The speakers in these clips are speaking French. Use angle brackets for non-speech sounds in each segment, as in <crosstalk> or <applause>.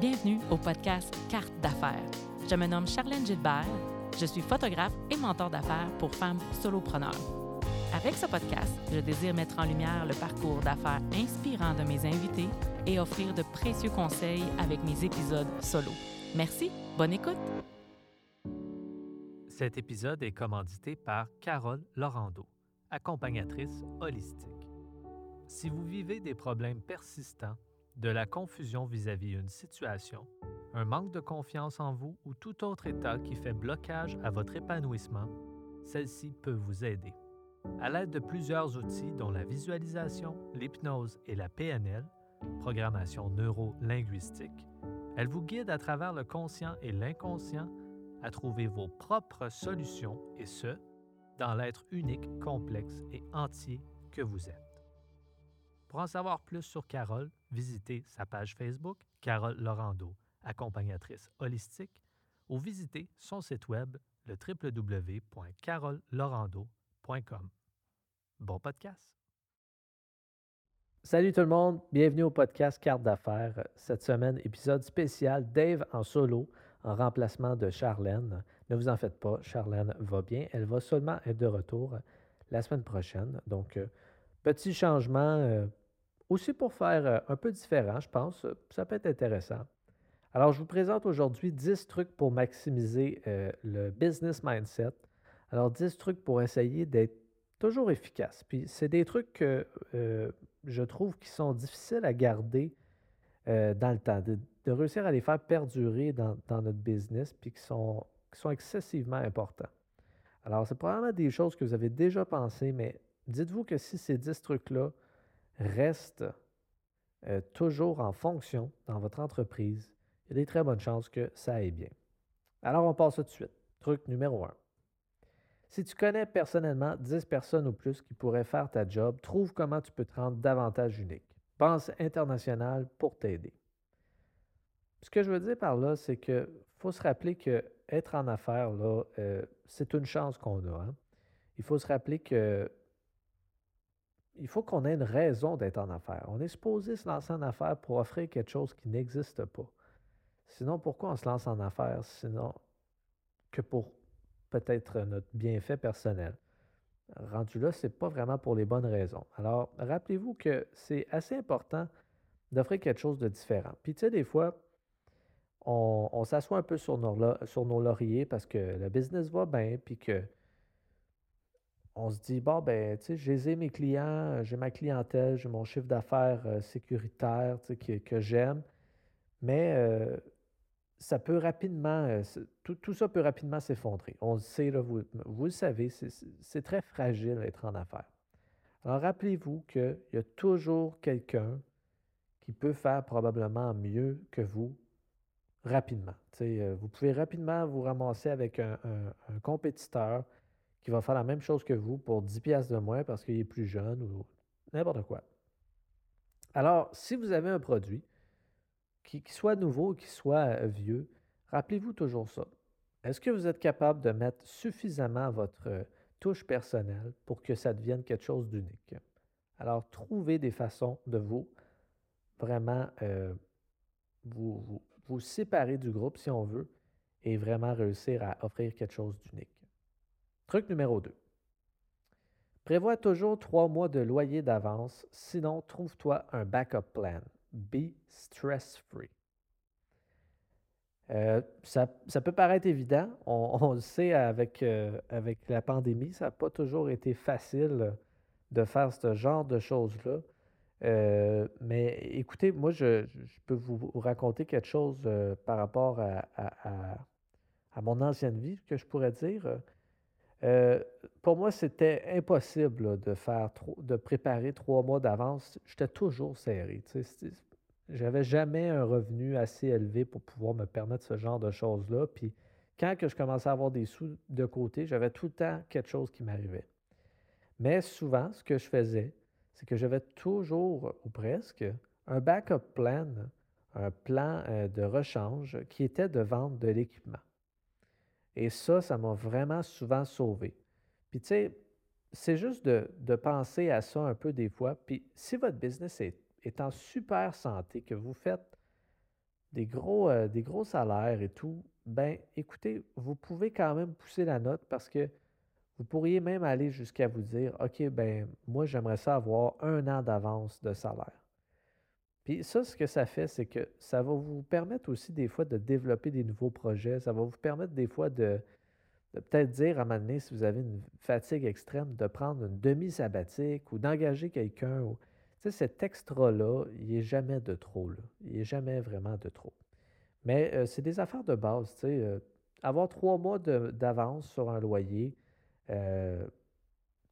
Bienvenue au podcast Carte d'affaires. Je me nomme Charlène Gilbert. Je suis photographe et mentor d'affaires pour femmes solopreneurs. Avec ce podcast, je désire mettre en lumière le parcours d'affaires inspirant de mes invités et offrir de précieux conseils avec mes épisodes solo. Merci, bonne écoute. Cet épisode est commandité par Carole Laurando, accompagnatrice holistique. Si vous vivez des problèmes persistants, de la confusion vis-à-vis d'une situation, un manque de confiance en vous ou tout autre état qui fait blocage à votre épanouissement, celle-ci peut vous aider. À l'aide de plusieurs outils dont la visualisation, l'hypnose et la PNL, programmation neuro-linguistique, elle vous guide à travers le conscient et l'inconscient à trouver vos propres solutions et ce, dans l'être unique, complexe et entier que vous êtes. Pour en savoir plus sur Carole, visitez sa page Facebook, Carole Laurando, accompagnatrice holistique, ou visitez son site web, le www.carolelaurando.com. Bon podcast! Salut tout le monde, bienvenue au podcast Carte d'affaires. Cette semaine, épisode spécial Dave en solo en remplacement de Charlène. Ne vous en faites pas, Charlène va bien. Elle va seulement être de retour la semaine prochaine. Donc, euh, petit changement, euh, aussi pour faire euh, un peu différent, je pense, euh, ça peut être intéressant. Alors, je vous présente aujourd'hui 10 trucs pour maximiser euh, le business mindset. Alors, 10 trucs pour essayer d'être toujours efficace. Puis, c'est des trucs que je trouve qui sont difficiles à garder dans le temps, de, réussir à les faire perdurer dans, notre business, puis qui sont, qui sont excessivement importants. Alors, c'est probablement des choses que vous avez déjà pensées, mais dites-vous que si ces 10 trucs-là reste euh, toujours en fonction dans votre entreprise, il y a des très bonnes chances que ça aille bien. Alors, on passe tout de suite. Truc numéro un. Si tu connais personnellement 10 personnes ou plus qui pourraient faire ta job, trouve comment tu peux te rendre davantage unique. Pense international pour t'aider. Ce que je veux dire par là, c'est qu'il faut se rappeler que être en affaires, là, euh, c'est une chance qu'on a. Hein. Il faut se rappeler que il faut qu'on ait une raison d'être en affaires. On est supposé se lancer en affaires pour offrir quelque chose qui n'existe pas. Sinon, pourquoi on se lance en affaires sinon que pour peut-être notre bienfait personnel? Rendu là, ce n'est pas vraiment pour les bonnes raisons. Alors, rappelez-vous que c'est assez important d'offrir quelque chose de différent. Puis, tu sais, des fois, on, s'assoit un peu sur nos, sur nos lauriers parce que le business va bien, puis que on se dit, bon, ben, tu sais, j'ai mes clients, j'ai ma clientèle, j'ai mon chiffre d'affaires euh, sécuritaire que, j'aime, mais euh, ça peut rapidement, euh, tout, ça peut rapidement s'effondrer. On le sait, là, vous, vous le savez, c'est très fragile d'être en affaires. Alors, rappelez-vous qu'il y a toujours quelqu'un qui peut faire probablement mieux que vous rapidement. vous pouvez rapidement vous ramasser avec un compétiteur qui va faire la même chose que vous pour 10 pièces de moins parce qu'il est plus jeune ou n'importe quoi. Alors, si vous avez un produit qui, soit nouveau ou qui soit euh, vieux, rappelez-vous toujours ça. Est-ce que vous êtes capable de mettre suffisamment votre euh, touche personnelle pour que ça devienne quelque chose d'unique? Alors, trouvez des façons de vous vraiment euh, vous, vous séparer du groupe si on veut et vraiment réussir à offrir quelque chose d'unique. Truc numéro 2. Prévois toujours trois mois de loyer d'avance, sinon trouve-toi un backup plan. Be stress-free. Euh, ça, peut paraître évident, <laughs> on, le sait avec, euh, avec la pandémie, ça n'a pas toujours été facile de faire ce genre de choses-là. Euh, mais écoutez, moi, je, peux vous raconter quelque chose par rapport à, mon ancienne vie, que je pourrais dire. Euh, pour moi, c'était impossible de faire de préparer trois mois d'avance. J'étais toujours serré. Je n'avais jamais un revenu assez élevé pour pouvoir me permettre ce genre de choses-là. Puis quand que je commençais à avoir des sous de côté, j'avais tout le temps quelque chose qui m'arrivait. Mais souvent, ce que je faisais, c'est que j'avais toujours, ou presque, un backup plan, un plan euh, de rechange qui était de vendre de l'équipement. Et ça, ça m'a vraiment souvent sauvé. Puis tu sais, c'est juste de, penser à ça un peu des fois. Puis si votre business est, en super santé, que vous faites des gros, euh, des gros salaires et tout, ben écoutez, vous pouvez quand même pousser la note parce que vous pourriez même aller jusqu'à vous dire, OK, ben moi j'aimerais ça avoir un an d'avance de salaire. Puis ça, ce que ça fait, c'est que ça va vous permettre aussi des fois de développer des nouveaux projets. Ça va vous permettre des fois de, peut-être dire à un moment donné, si vous avez une fatigue extrême, de prendre une demi-sabbatique ou d'engager quelqu'un. Tu sais, cet extra-là, il n'est jamais de trop. Il n'est jamais vraiment de trop. Mais euh, c'est des affaires de base. Tu sais, euh, avoir trois mois d'avance sur un loyer, euh,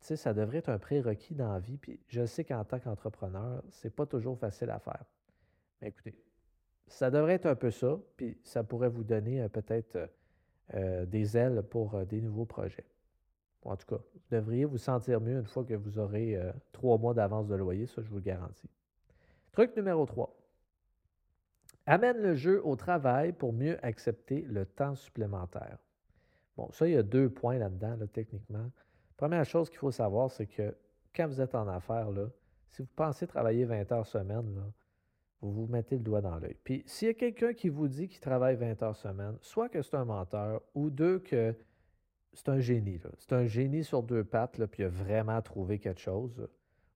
sais, ça devrait être un prérequis dans la vie. Puis je sais qu'en tant qu'entrepreneur, c'est pas toujours facile à faire. Mais écoutez, ça devrait être un peu ça, puis ça pourrait vous donner peut-être euh, des ailes pour euh, des nouveaux projets. en tout cas, vous devriez vous sentir mieux une fois que vous aurez euh, trois mois d'avance de loyer, ça je vous le garantis. Truc numéro 3. Amène le jeu au travail pour mieux accepter le temps supplémentaire. Bon, ça, il y a deux points là-dedans, techniquement. Première chose qu'il faut savoir, c'est que quand vous êtes en affaires, là, si vous pensez travailler 20 heures semaine, là, vous vous mettez le doigt dans l'œil. Puis s'il y a quelqu'un qui vous dit qu'il travaille 20 heures semaine, soit que c'est un menteur, ou deux, que c'est un génie. C'est un génie sur deux pattes, là, puis il a vraiment trouvé quelque chose.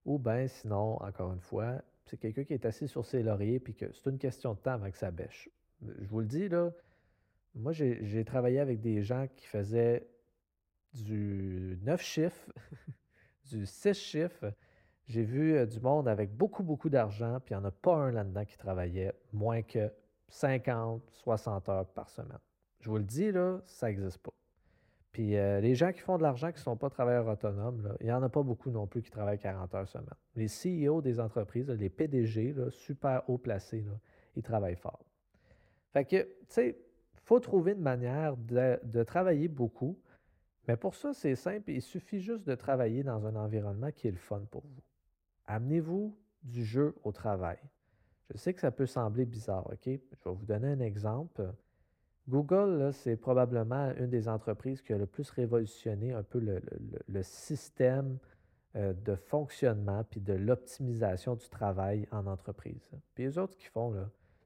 Ou bien sinon, encore une fois, c'est quelqu'un qui est assis sur ses lauriers, puis que c'est une question de temps avant que ça bêche. Je vous le dis, là, moi, j'ai travaillé avec des gens qui faisaient du 9 chiffres, <laughs> du 6 chiffres, j'ai vu euh, du monde avec beaucoup, beaucoup d'argent, puis il n'y en a pas un là-dedans qui travaillait moins que 50, 60 heures par semaine. Je vous le dis, là, ça n'existe pas. Puis euh, les gens qui font de l'argent qui ne sont pas travailleurs autonomes, il n'y en a pas beaucoup non plus qui travaillent 40 heures semaine. Les CEO des entreprises, les PDG, super haut placés, ils travaillent fort. Fait que, tu sais, il faut trouver une manière de, travailler beaucoup, mais pour ça, c'est simple, il suffit juste de travailler dans un environnement qui est le fun pour vous. Amenez-vous du jeu au travail. Je sais que ça peut sembler bizarre, OK? Je vais vous donner un exemple. Google, c'est probablement une des entreprises qui a le plus révolutionné un peu le, système euh, de fonctionnement puis de l'optimisation du travail en entreprise. Puis les autres, qu'ils font,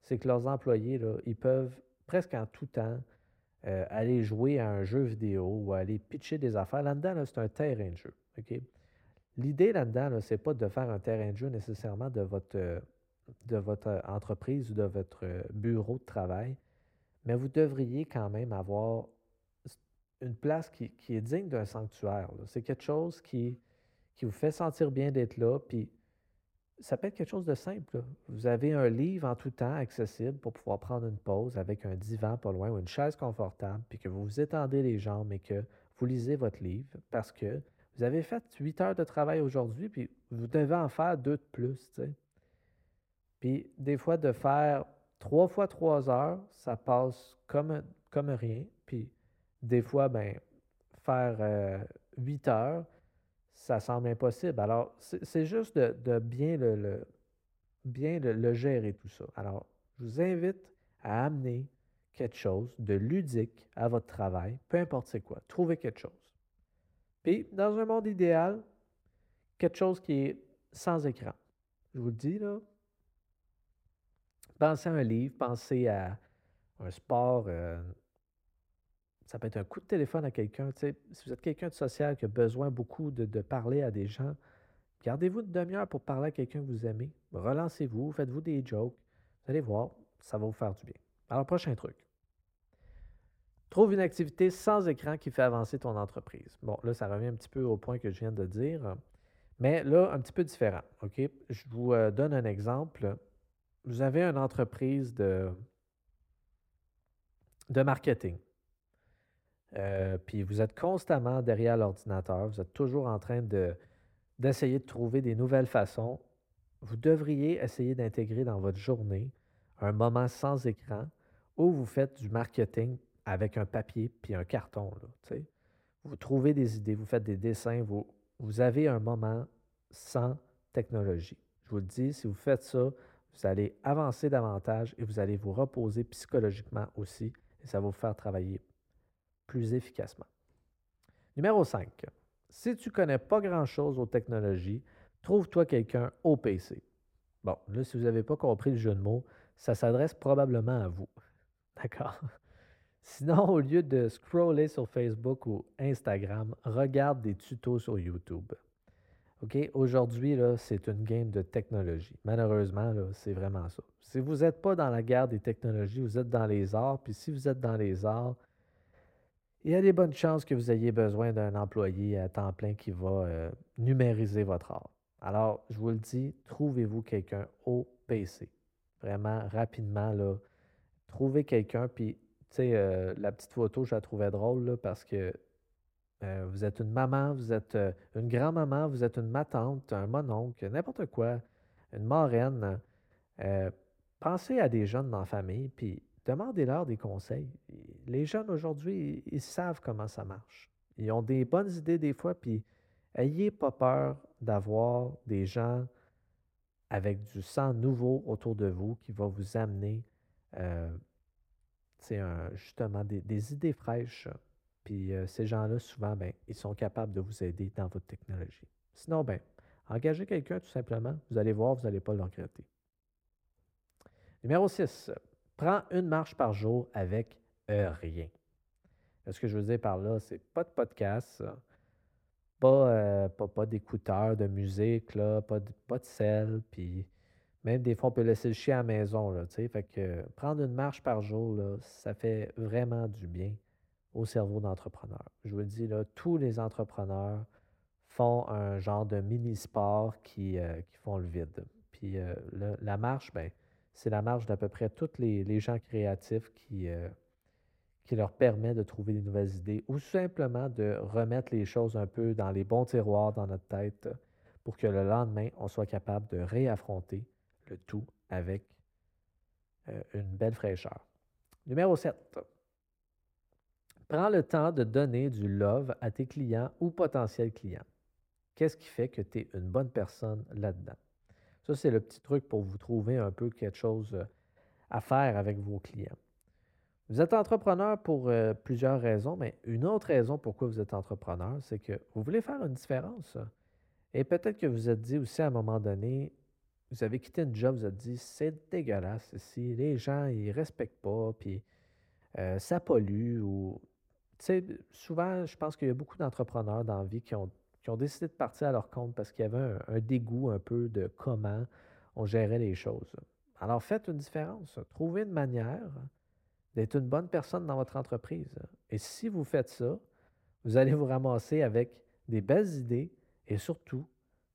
c'est que leurs employés, là, ils peuvent presque en tout temps euh, aller jouer à un jeu vidéo ou aller pitcher des affaires. Là-dedans, c'est un terrain de jeu. L'idée là-dedans, ce n'est pas de faire un terrain de jeu nécessairement de votre, euh, de votre euh, entreprise ou de votre bureau de travail, mais vous devriez quand même avoir une place qui, est digne d'un sanctuaire. C'est quelque chose qui, qui vous fait sentir bien d'être là, puis ça peut être quelque chose de simple. Vous avez un livre en tout temps accessible pour pouvoir prendre une pause avec un divan pas loin ou une chaise confortable, puis que vous vous étendez les jambes et que vous lisez votre livre parce que vous avez fait 8 heures de travail aujourd'hui, puis vous devez en faire deux de plus. Puis des fois, de faire trois fois trois heures, ça passe comme, comme rien. Puis des fois, ben, faire euh, huit heures, ça semble impossible. Alors, c'est juste de, bien, le, bien le, gérer tout ça. Alors, je vous invite à amener quelque chose de ludique à votre travail, peu importe c'est quoi. Trouvez quelque chose. Puis, dans un monde idéal, quelque chose qui est sans écran. Je vous le dis, là. Pensez à un livre, pensez à un sport. Euh, ça peut être un coup de téléphone à quelqu'un. Si vous êtes quelqu'un de social qui a besoin beaucoup de, parler à des gens, gardez-vous une demi-heure pour parler à quelqu'un que vous aimez. Relancez-vous, faites-vous des jokes. Vous allez voir, ça va vous faire du bien. Alors, prochain truc. Trouve une activité sans écran qui fait avancer ton entreprise. Bon, là, ça revient un petit peu au point que je viens de dire, mais là, un petit peu différent. OK? Je vous euh, donne un exemple. Vous avez une entreprise de marketing. Euh, puis vous êtes constamment derrière l'ordinateur, vous êtes toujours en train de, d'essayer de trouver des nouvelles façons. Vous devriez essayer d'intégrer dans votre journée un moment sans écran où vous faites du marketing avec un papier puis un carton. Vous trouvez des idées, vous faites des dessins, vous, vous avez un moment sans technologie. Je vous le dis, si vous faites ça, vous allez avancer davantage et vous allez vous reposer psychologiquement aussi et ça va vous faire travailler plus efficacement. Numéro 5. Si tu ne connais pas grand-chose aux technologies, trouve-toi quelqu'un au PC. Bon, là, si vous n'avez pas compris le jeu de mots, ça s'adresse probablement à vous. <laughs> D'accord? Sinon, au lieu de scroller sur Facebook ou Instagram, regarde des tutos sur YouTube. OK? Aujourd'hui, c'est une game de technologie. Malheureusement, c'est vraiment ça. Si vous n'êtes pas dans la guerre des technologies, vous êtes dans les arts. Puis si vous êtes dans les arts, il y a des bonnes chances que vous ayez besoin d'un employé à temps plein qui va euh, numériser votre art. Alors, je vous le dis, trouvez-vous quelqu'un au PC. Vraiment, rapidement, là, trouvez quelqu'un, puis, tu sais, euh, la petite photo, je la trouvais drôle, parce que euh, vous êtes une maman, vous êtes une grand-maman, vous êtes une matante, un mononcle, n'importe quoi, une marraine. pensez à des jeunes dans la famille, puis demandez-leur des conseils. Les jeunes aujourd'hui, ils savent comment ça marche. Ils ont des bonnes idées des fois, puis ayez pas peur d'avoir des gens avec du sang nouveau autour de vous qui va vous amener euh, justement des, idées fraîches. Puis euh, ces gens-là, souvent, ben, ils sont capables de vous aider dans votre technologie. Sinon, ben, engagez quelqu'un tout simplement. Vous allez voir, vous n'allez pas le regretter. Numéro 6. Prends une marche par jour avec rien. Ce que je veux dire par là, c'est pas de podcast, euh, pas, pas, d'écouteurs, de musique, là, pas, de, pas de sel, puis même des fois, on peut laisser le chien à la maison, là, Fait que prendre une marche par jour, là, ça fait vraiment du bien au cerveau d'entrepreneur. Je vous le dis, là, tous les entrepreneurs font un genre de mini-sport qui, euh, qui font le vide. Puis euh, la marche, ben, c'est la marche d'à peu près tous les, les gens créatifs qui, qui leur permet de trouver des nouvelles idées ou simplement de remettre les choses un peu dans les bons tiroirs dans notre tête pour que le lendemain, on soit capable de réaffronter le tout avec euh, une belle fraîcheur. Numéro 7. Prends le temps de donner du love à tes clients ou potentiels clients. Qu'est-ce qui fait que tu es une bonne personne là-dedans? Ça, c'est le petit truc pour vous trouver un peu quelque chose euh, à faire avec vos clients. Vous êtes entrepreneur pour euh, plusieurs raisons, mais une autre raison pourquoi vous êtes entrepreneur, c'est que vous voulez faire une différence. Et peut-être que vous êtes dit aussi à un moment donné, vous avez quitté une job, vous êtes dit, c'est dégueulasse ici, les gens, ils respectent pas, puis euh, ça pollue. Ou, souvent, je pense qu'il y a beaucoup d'entrepreneurs dans la vie qui ont, qui ont décidé de partir à leur compte parce qu'il y avait un dégoût un peu de comment on gérait les choses. Alors faites une différence. Trouvez une manière d'être une bonne personne dans votre entreprise. Et si vous faites ça, vous allez vous ramasser avec des belles idées et surtout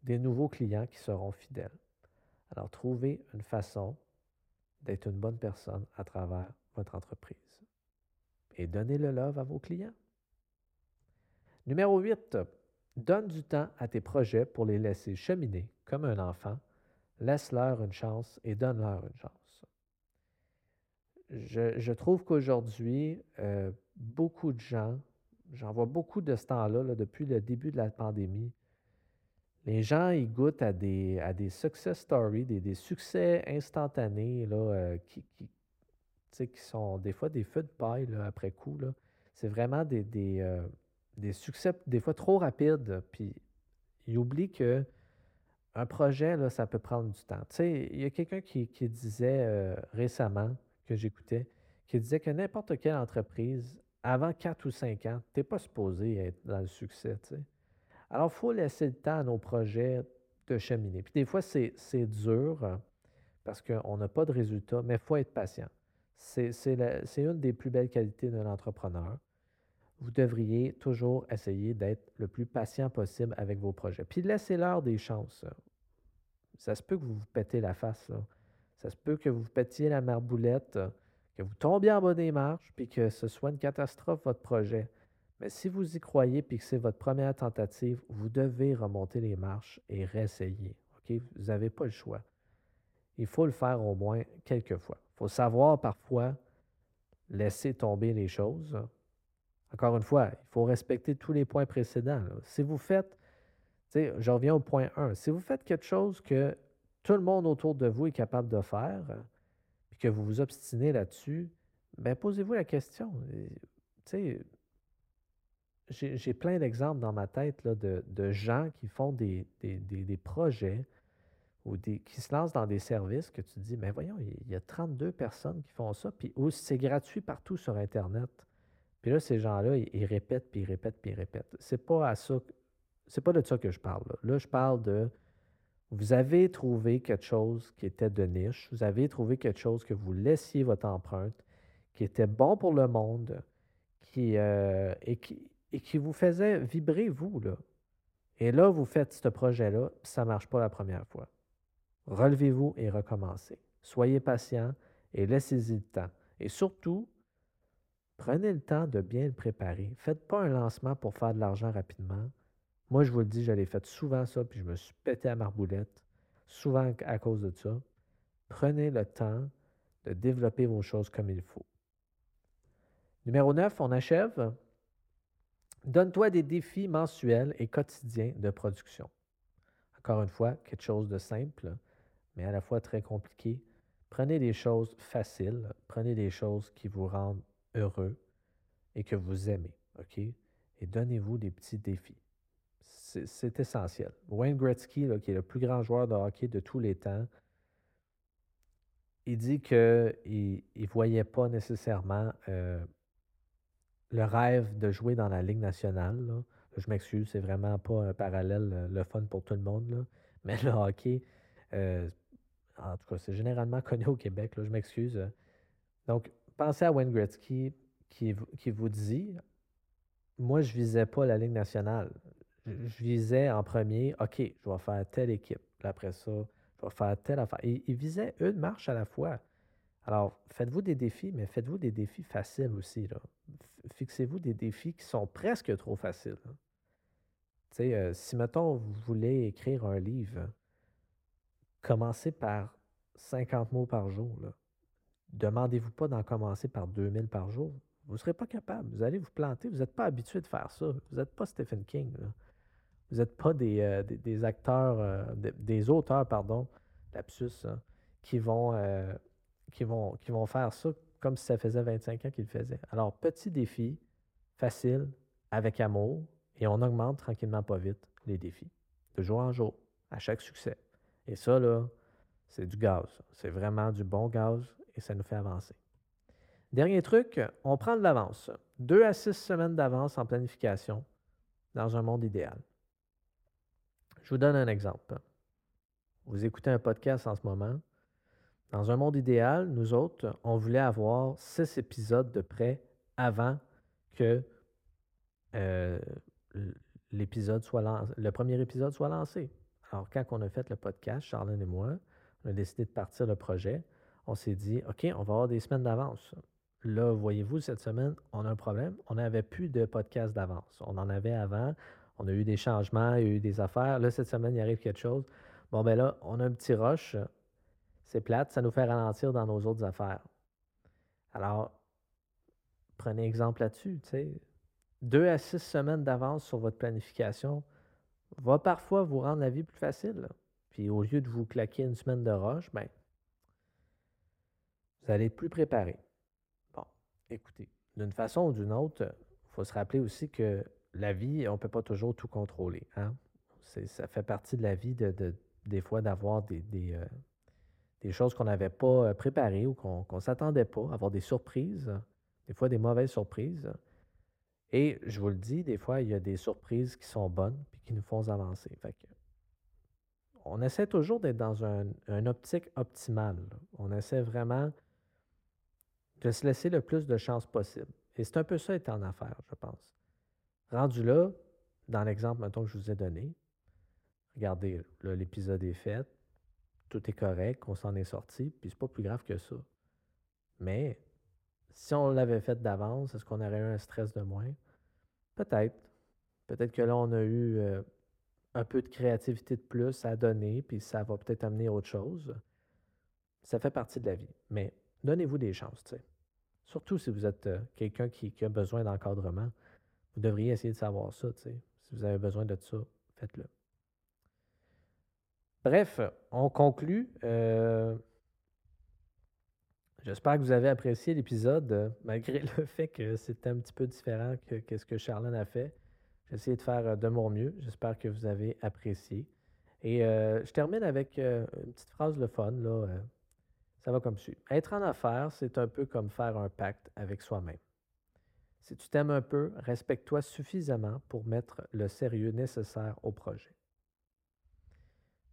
des nouveaux clients qui seront fidèles. Alors, trouvez une façon d'être une bonne personne à travers votre entreprise. Et donnez le love à vos clients. Numéro 8. Donne du temps à tes projets pour les laisser cheminer comme un enfant. Laisse-leur une chance et donne-leur une chance je, trouve qu'aujourd'hui, euh, beaucoup de gens, j'en vois beaucoup de ce temps-là, depuis le début de la pandémie, les gens, ils goûtent à des, à des success stories, des, succès instantanés là, euh, qui, qui, sont des fois des feux de paille après coup. C'est vraiment des, euh, des, succès des fois trop rapides. Puis ils oublient que un projet, là, ça peut prendre du temps. Il y a quelqu'un qui, disait récemment, que j'écoutais qui disait que n'importe quelle entreprise, avant 4 ou 5 ans, tu n'es pas supposé être dans le succès. Alors, il faut laisser le temps à nos projets de cheminer. Puis des fois, c'est dur hein, parce qu'on n'a pas de résultat, mais il faut être patient. C'est une des plus belles qualités d'un entrepreneur. Vous devriez toujours essayer d'être le plus patient possible avec vos projets. Puis laissez-leur des chances. Ça se peut que vous vous pétez la face. Là. Ça se peut que vous pétiez la marboulette, que vous tombiez en bas des marches, puis que ce soit une catastrophe votre projet. Mais si vous y croyez puis que c'est votre première tentative, vous devez remonter les marches et réessayer. Vous n'avez pas le choix. Il faut le faire au moins quelques fois. Il faut savoir parfois laisser tomber les choses. Encore une fois, il faut respecter tous les points précédents. Si vous faites, je reviens au point 1, si vous faites quelque chose que tout le monde autour de vous est capable de faire, puis que vous vous obstinez là-dessus, bien, posez-vous la question. Tu sais, j'ai plein d'exemples dans ma tête là, de, gens qui font des, des, projets ou des, qui se lancent dans des services que tu dis, mais voyons, il y a 32 personnes qui font ça, puis c'est gratuit partout sur Internet. Puis là, ces gens-là, ils, répètent, puis ils répètent, puis ils répètent. C'est pas à ça, c'est pas de ça que je parle. Là, je parle de, vous avez trouvé quelque chose qui était de niche, vous avez trouvé quelque chose que vous laissiez votre empreinte, qui était bon pour le monde, qui, euh, et, qui, vous faisait vibrer, vous. Là. Et là, vous faites ce projet-là, ça ne marche pas la première fois. Relevez-vous et recommencez. Soyez patient et laissez-y le temps. Et surtout, prenez le temps de bien le préparer. Faites pas un lancement pour faire de l'argent rapidement. Moi, je vous le dis, j'allais fait souvent ça, puis je me suis pété à marboulette, souvent à cause de ça. Prenez le temps de développer vos choses comme il faut. Numéro 9, on achève. Donne-toi des défis mensuels et quotidiens de production. Encore une fois, quelque chose de simple, mais à la fois très compliqué. Prenez des choses faciles, prenez des choses qui vous rendent heureux et que vous aimez, OK? Et donnez-vous des petits défis. C'est essentiel. Wayne Gretzky, qui est le plus grand joueur de hockey de tous les temps, il dit qu'il ne voyait pas nécessairement euh, le rêve de jouer dans la Ligue nationale. Je m'excuse, c'est vraiment pas un parallèle euh, le fun pour tout le monde. Mais le hockey, euh, en tout cas, c'est généralement connu au Québec. je m'excuse. Donc, pensez à Wayne Gretzky qui, qui vous dit Moi, je visais pas la Ligue nationale. Je, visais en premier, OK, je vais faire telle équipe. après ça, je vais faire telle affaire. Il, il visait une marche à la fois. Alors, faites-vous des défis, mais faites-vous des défis faciles aussi. Fixez-vous des défis qui sont presque trop faciles. Euh, si, mettons, vous voulez écrire un livre, commencez par 50 mots par jour. Demandez-vous pas d'en commencer par 2000 par jour. Vous ne serez pas capable. Vous allez vous planter. Vous n'êtes pas habitué de faire ça. Vous n'êtes pas Stephen King. Vous n'êtes pas des, euh, acteurs, euh, des, auteurs, pardon, lapsus, hein, qui vont qui vont, qui vont faire ça comme si ça faisait 25 ans qu'ils le faisaient. Alors, petit défi, facile, avec amour, et on augmente tranquillement pas vite les défis, de jour en jour, à chaque succès. Et ça, là, c'est du gaz. C'est vraiment du bon gaz et ça nous fait avancer. Dernier truc, on prend de l'avance. Deux à six semaines d'avance en planification dans un monde idéal. Je vous donne un exemple. Vous écoutez un podcast en ce moment, dans un monde idéal, nous autres, on voulait avoir six épisodes de près avant que euh, soit le premier épisode soit lancé. Alors, quand on a fait le podcast, Charlène et moi, on a décidé de partir le projet. On s'est dit, OK, on va avoir des semaines d'avance. Là, voyez-vous, cette semaine, on a un problème. On n'avait plus de podcast d'avance. On en avait avant. On a eu des changements, il y a eu des affaires. Là, cette semaine, il arrive quelque chose. Bon, ben là, on a un petit rush. C'est plate, ça nous fait ralentir dans nos autres affaires. Alors, prenez exemple là-dessus. Deux à six semaines d'avance sur votre planification va parfois vous rendre la vie plus facile. Puis au lieu de vous claquer une semaine de roche, ben, vous allez être plus préparé. Bon, écoutez, d'une façon ou d'une autre, il faut se rappeler aussi que la vie, on ne peut pas toujours tout contrôler. Hein? Ça fait partie de la vie de, des fois d'avoir des, euh, des choses qu'on n'avait pas euh, préparées ou qu'on ne s'attendait pas, avoir des surprises, des fois des mauvaises surprises. Et je vous le dis, des fois, il y a des surprises qui sont bonnes et qui nous font avancer. on essaie toujours d'être dans un, une optique optimale. On essaie vraiment de se laisser le plus de chances possible. Et c'est un peu ça être en affaires, je pense. Rendu là, dans l'exemple que je vous ai donné, regardez, l'épisode est fait, tout est correct, on s'en est sorti, puis c'est pas plus grave que ça. Mais si on l'avait fait d'avance, est-ce qu'on aurait eu un stress de moins? Peut-être. Peut-être que là, on a eu euh, un peu de créativité de plus à donner, puis ça va peut-être amener autre chose. Ça fait partie de la vie. Mais donnez-vous des chances, tu sais. Surtout si vous êtes euh, quelqu'un qui, a besoin d'encadrement. Vous devriez essayer de savoir ça, tu sais. Si vous avez besoin de ça, faites-le. Bref, on conclut. Euh, j'espère que vous avez apprécié l'épisode, <laughs> malgré le fait que c'était un petit peu différent que, ce que Charlène a fait. J'ai essayé de faire euh, de mon mieux. J'espère que vous avez apprécié. Et euh, je termine avec une petite phrase le fun. Là, ça va comme suit. Être en affaires, c'est un peu comme faire un pacte avec soi-même. Si tu t'aimes un peu, respecte-toi suffisamment pour mettre le sérieux nécessaire au projet.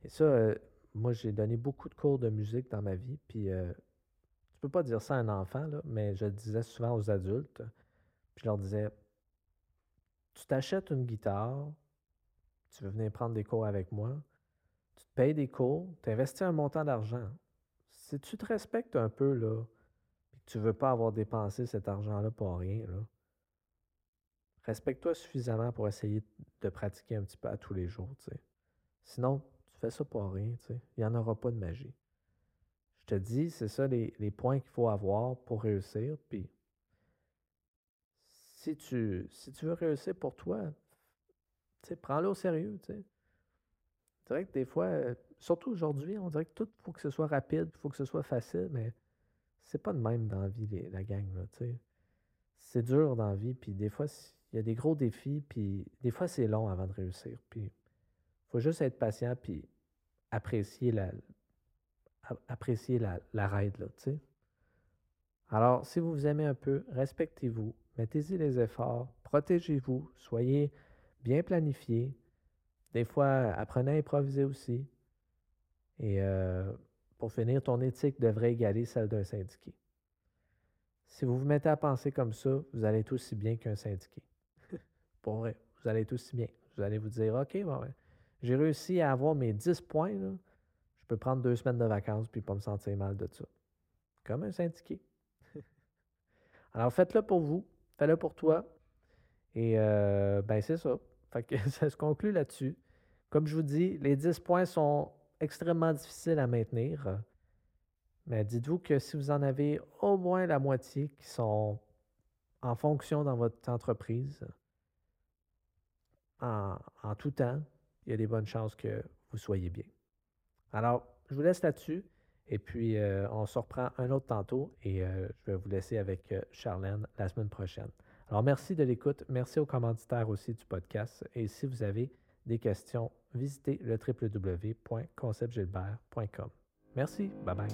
Et ça, moi, j'ai donné beaucoup de cours de musique dans ma vie, puis tu peux pas dire ça à un enfant, là, mais je le disais souvent aux adultes. Puis je leur disais, tu t'achètes une guitare, tu veux venir prendre des cours avec moi, tu te payes des cours, tu investis un montant d'argent. Si tu te respectes un peu, là, que tu ne veux pas avoir dépensé cet argent-là pour rien, là, respecte-toi suffisamment pour essayer de pratiquer un petit peu à tous les jours. Sinon, tu fais ça pour rien. Il n'y en aura pas de magie. Je te dis, c'est ça les, les points qu'il faut avoir pour réussir. Puis si tu, si tu veux réussir pour toi, prends-le au sérieux. C'est vrai que des fois, surtout aujourd'hui, on dirait que tout, faut que ce soit rapide, il faut que ce soit facile, mais c'est pas de même dans la vie, la gang. C'est dur dans la vie, puis des fois, il y a des gros défis, puis des fois, c'est long avant de réussir. Puis il faut juste être patient, puis apprécier la, apprécier la, la ride, là, Alors, si vous vous aimez un peu, respectez-vous, mettez-y les efforts, protégez-vous, soyez bien planifié. Des fois, apprenez à improviser aussi. Et euh, pour finir, ton éthique devrait égaler celle d'un syndiqué. Si vous vous mettez à penser comme ça, vous allez être aussi bien qu'un syndiqué. Pour vrai, vous allez être aussi bien. Vous allez vous dire, OK, bon, j'ai réussi à avoir mes 10 points. Je peux prendre deux semaines de vacances puis pas me sentir mal de ça. Comme un syndiqué. <laughs> Alors faites-le pour vous, faites-le pour toi. Et euh, ben c'est ça. Fait que <laughs> ça se conclut là-dessus. Comme je vous dis, les 10 points sont extrêmement difficiles à maintenir. Mais dites-vous que si vous en avez au moins la moitié qui sont en fonction dans votre entreprise, en, tout temps, il y a des bonnes chances que vous soyez bien. Alors, je vous laisse là-dessus. Et puis, euh, on se reprend un autre tantôt et euh, je vais vous laisser avec euh, Charlène la semaine prochaine. Alors, merci de l'écoute. Merci aux commanditaires aussi du podcast. Et si vous avez des questions, visitez le www.conceptgilbert.com. Merci. Bye bye.